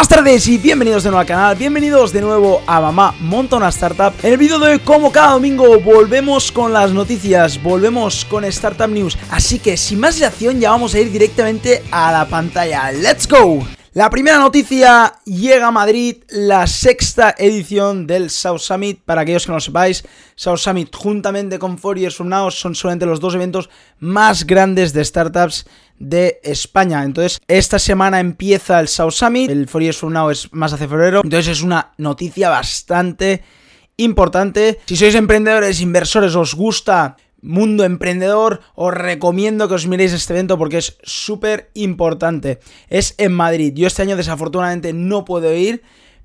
Buenas tardes y bienvenidos de nuevo al canal, bienvenidos de nuevo a Mamá Montona Startup. En el vídeo de hoy, como cada domingo, volvemos con las noticias, volvemos con Startup News. Así que sin más dilación ya vamos a ir directamente a la pantalla. ¡Let's go! La primera noticia llega a Madrid, la sexta edición del South Summit. Para aquellos que no lo sepáis, South Summit juntamente con Four Years Now son solamente los dos eventos más grandes de startups de España. Entonces, esta semana empieza el South Summit, el Four Years Now es más hacia febrero. Entonces es una noticia bastante importante. Si sois emprendedores, inversores, os gusta mundo emprendedor, os recomiendo que os miréis este evento porque es súper importante. Es en Madrid. Yo este año desafortunadamente no puedo ir,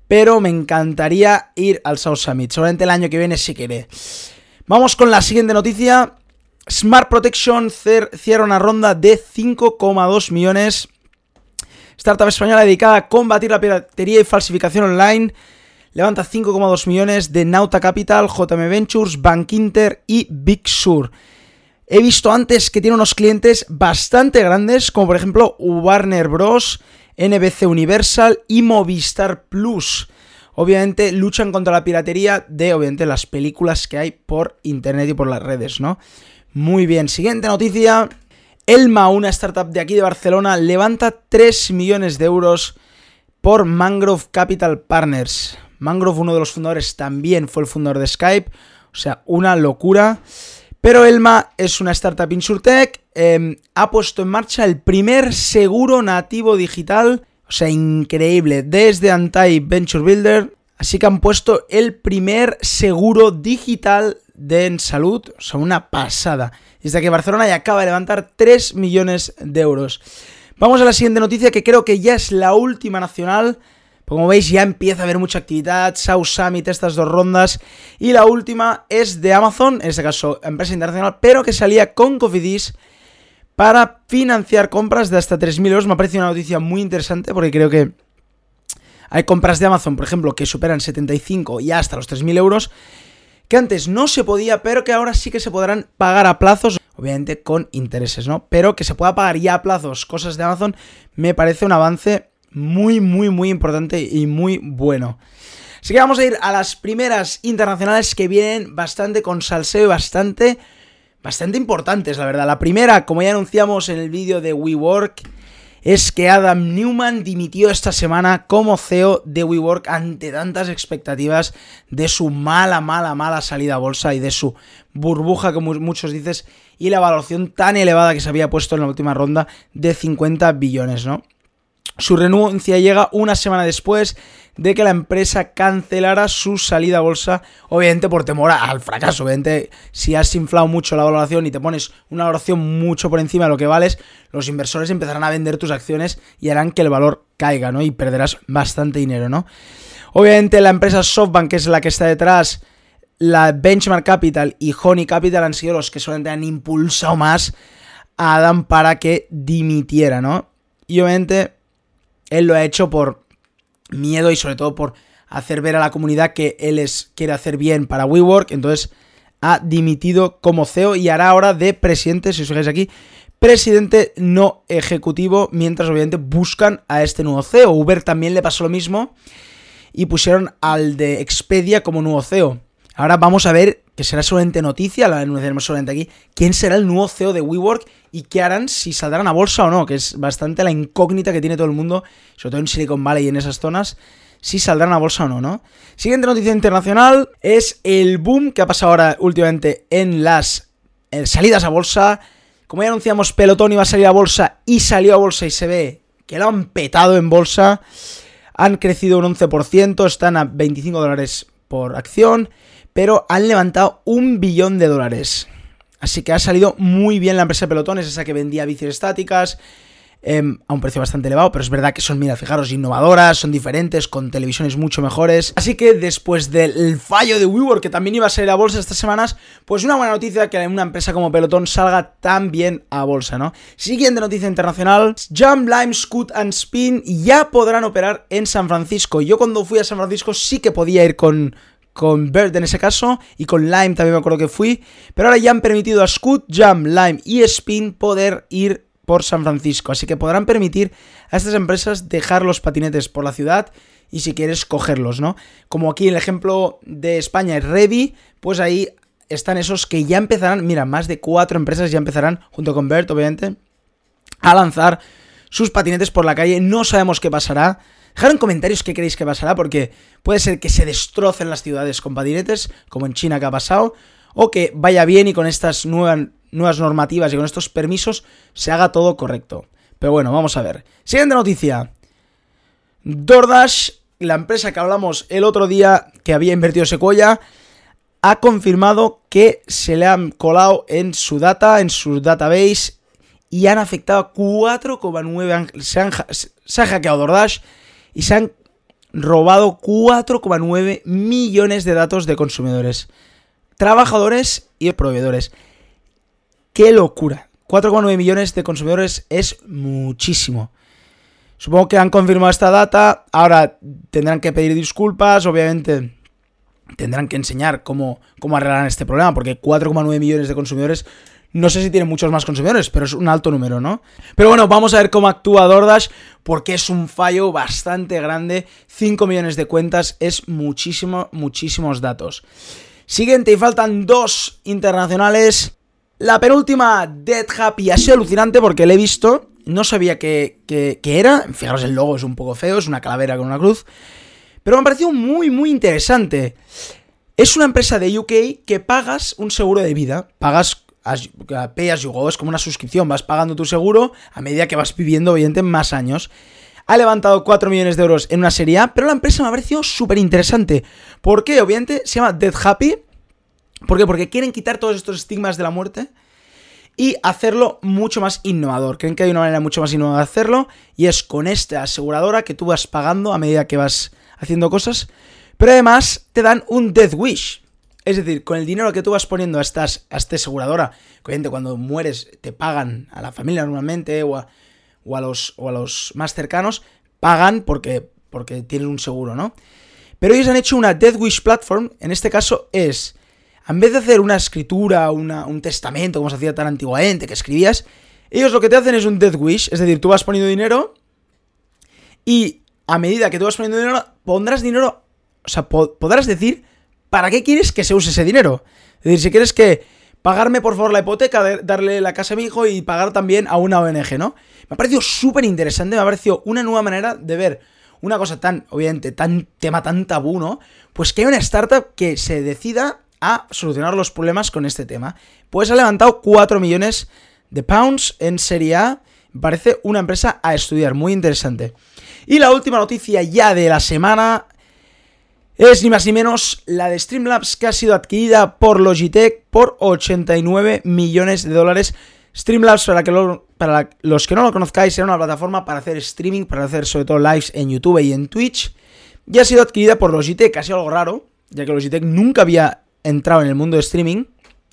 pero me encantaría ir al South Summit. Solamente el año que viene si queré. Vamos con la siguiente noticia. Smart Protection cierra una ronda de 5,2 millones. Startup española dedicada a combatir la piratería y falsificación online levanta 5,2 millones de Nauta Capital, JM Ventures, Bank Inter y Big Sur. He visto antes que tiene unos clientes bastante grandes, como por ejemplo Warner Bros., NBC Universal y Movistar Plus. Obviamente luchan contra la piratería de obviamente las películas que hay por internet y por las redes, ¿no? Muy bien, siguiente noticia. Elma, una startup de aquí de Barcelona, levanta 3 millones de euros por Mangrove Capital Partners. Mangrove, uno de los fundadores, también fue el fundador de Skype. O sea, una locura. Pero Elma es una startup InsurTech. Em, ha puesto en marcha el primer seguro nativo digital. O sea, increíble. Desde Anti Venture Builder. Así que han puesto el primer seguro digital de en salud. O sea, una pasada. Desde que Barcelona ya acaba de levantar 3 millones de euros. Vamos a la siguiente noticia que creo que ya es la última nacional. Como veis ya empieza a haber mucha actividad, South Summit, estas dos rondas. Y la última es de Amazon, en este caso empresa internacional, pero que salía con Cofidis para financiar compras de hasta 3.000 euros. Me ha parecido una noticia muy interesante porque creo que hay compras de Amazon, por ejemplo, que superan 75 y hasta los 3.000 euros, que antes no se podía, pero que ahora sí que se podrán pagar a plazos, obviamente con intereses, ¿no? Pero que se pueda pagar ya a plazos cosas de Amazon me parece un avance muy, muy, muy importante y muy bueno. Así que vamos a ir a las primeras internacionales que vienen bastante con salseo y bastante, bastante importantes, la verdad. La primera, como ya anunciamos en el vídeo de WeWork, es que Adam Newman dimitió esta semana como CEO de WeWork ante tantas expectativas de su mala, mala, mala salida a bolsa y de su burbuja, como muchos dices, y la valoración tan elevada que se había puesto en la última ronda de 50 billones, ¿no? Su renuncia llega una semana después de que la empresa cancelara su salida a bolsa, obviamente por temor al fracaso. Obviamente, si has inflado mucho la valoración y te pones una valoración mucho por encima de lo que vales, los inversores empezarán a vender tus acciones y harán que el valor caiga, ¿no? Y perderás bastante dinero, ¿no? Obviamente, la empresa SoftBank, que es la que está detrás, la Benchmark Capital y Honey Capital han sido los que solamente han impulsado más a Adam para que dimitiera, ¿no? Y obviamente él lo ha hecho por miedo y sobre todo por hacer ver a la comunidad que él es, quiere hacer bien para WeWork. Entonces ha dimitido como CEO y hará ahora de presidente, si os fijáis aquí, presidente no ejecutivo, mientras obviamente buscan a este nuevo CEO. Uber también le pasó lo mismo y pusieron al de Expedia como nuevo CEO. Ahora vamos a ver, que será solamente noticia, la anunciaremos solamente aquí, quién será el nuevo CEO de WeWork y qué harán si saldrán a bolsa o no, que es bastante la incógnita que tiene todo el mundo, sobre todo en Silicon Valley y en esas zonas, si saldrán a bolsa o no, ¿no? Siguiente noticia internacional es el boom que ha pasado ahora últimamente en las salidas a bolsa. Como ya anunciamos, Pelotón iba a salir a bolsa y salió a bolsa y se ve que lo han petado en bolsa. Han crecido un 11%, están a 25 dólares por acción pero han levantado un billón de dólares. Así que ha salido muy bien la empresa de pelotones, esa que vendía bicis estáticas, em, a un precio bastante elevado, pero es verdad que son, mira, fijaros, innovadoras, son diferentes, con televisiones mucho mejores. Así que después del fallo de WeWork, que también iba a salir a bolsa estas semanas, pues una buena noticia que una empresa como Pelotón salga tan bien a bolsa, ¿no? Siguiente noticia internacional, Jump, Lime, Scoot and Spin ya podrán operar en San Francisco. Yo cuando fui a San Francisco sí que podía ir con con Bird en ese caso, y con Lime también me acuerdo que fui, pero ahora ya han permitido a Scoot, Jump, Lime y Spin poder ir por San Francisco, así que podrán permitir a estas empresas dejar los patinetes por la ciudad y si quieres cogerlos, ¿no? Como aquí el ejemplo de España es Ready, pues ahí están esos que ya empezarán, mira, más de cuatro empresas ya empezarán, junto con Bert, obviamente, a lanzar sus patinetes por la calle. No sabemos qué pasará. Dejad en comentarios qué creéis que pasará, porque puede ser que se destrocen las ciudades con patinetes, como en China que ha pasado, o que vaya bien y con estas nuevas, normativas y con estos permisos se haga todo correcto. Pero bueno, vamos a ver. Siguiente noticia. DoorDash, la empresa que hablamos el otro día que había invertido Sequoia, ha confirmado que se le han colado en su data, en su database, y han afectado 4,9. Se, se ha hackeado DoorDash y se han robado 4,9 millones de datos de consumidores, trabajadores y proveedores. ¡Qué locura! 4,9 millones de consumidores es muchísimo. Supongo que han confirmado esta data, ahora tendrán que pedir disculpas, obviamente tendrán que enseñar cómo, cómo arreglar este problema, porque 4,9 millones de consumidores, no sé si tienen muchos más consumidores, pero es un alto número, ¿no? Pero bueno, vamos a ver cómo actúa DoorDash, porque es un fallo bastante grande, 5 millones de cuentas es muchísimo, muchísimos datos. Siguiente, y faltan dos internacionales. La penúltima, Dead Happy, ha sido alucinante porque le he visto no sabía qué, era. Fijaros, el logo es un poco feo, es una calavera con una cruz. Pero me ha parecido muy, muy interesante. Es una empresa de UK que pagas un seguro de vida. Pagas as, pay as es como una suscripción. Vas pagando tu seguro a medida que vas viviendo, obviamente, más años. Ha levantado 4 millones de euros en una serie A, pero la empresa me ha parecido súper interesante. ¿Por qué? Obviamente se llama Dead Happy. ¿Por qué? Porque quieren quitar todos estos estigmas de la muerte y hacerlo mucho más innovador. Creen que hay una manera mucho más innovadora de hacerlo y es con esta aseguradora que tú vas pagando a medida que vas haciendo cosas, pero además te dan un Death Wish. Es decir, con el dinero que tú vas poniendo a, estas, esta aseguradora, cuando mueres te pagan a la familia normalmente o a, los, o a los más cercanos, pagan porque, porque tienen un seguro, ¿no? Pero ellos han hecho una Death Wish Platform, en este caso es en vez de hacer una escritura, un testamento, como se hacía tan antiguamente, que escribías, ellos lo que te hacen es un death wish, es decir, tú vas poniendo dinero y a medida que tú vas poniendo dinero, pondrás dinero, o sea, podrás decir para qué quieres que se use ese dinero. Es decir, si quieres que pagarme por favor la hipoteca, darle la casa a mi hijo y pagar también a una ONG, ¿no? Me ha parecido súper interesante, me ha parecido una nueva manera de ver una cosa tan, obviamente, tan tema tan tabú, ¿no? Pues que hay una startup que se decida a solucionar los problemas con este tema. Pues ha levantado 4 millones de pounds en Serie A. Parece una empresa a estudiar, muy interesante. Y la última noticia ya de la semana es ni más ni menos la de Streamlabs que ha sido adquirida por Logitech por 89 millones de dólares. Streamlabs, para, que para los que no lo conozcáis, era una plataforma para hacer streaming, para hacer sobre todo lives en YouTube y en Twitch. Y ha sido adquirida por Logitech, casi algo raro, ya que Logitech nunca había entrado en el mundo de streaming,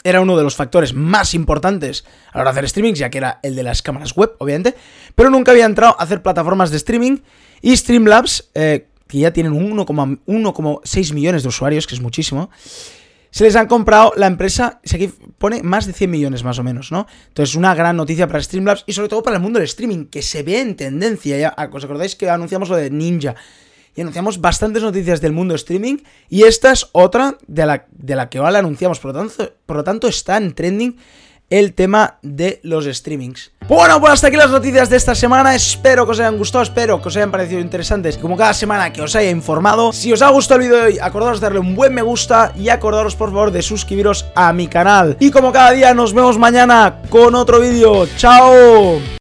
era uno de los factores más importantes a la hora de hacer streaming, ya que era el de las cámaras web, obviamente, pero nunca había entrado a hacer plataformas de streaming y Streamlabs, eh, que ya tienen 1,6 millones de usuarios, que es muchísimo, se les han comprado la empresa, aquí pone más de 100 millones más o menos, ¿no? Entonces, una gran noticia para Streamlabs y sobre todo para el mundo del streaming, que se ve en tendencia. Ya, ¿Os acordáis que anunciamos lo de Ninja? y anunciamos bastantes noticias del mundo streaming y esta es otra de la, de la que ahora anunciamos, por lo, tanto, por lo tanto está en trending el tema de los streamings. Bueno, pues hasta aquí las noticias de esta semana. Espero que os hayan gustado, espero que os hayan parecido interesantes. Como cada semana que os haya informado. Si os ha gustado el vídeo de hoy, acordaros de darle un buen me gusta y acordaros por favor de suscribiros a mi canal. Y como cada día, nos vemos mañana con otro vídeo. ¡Chao!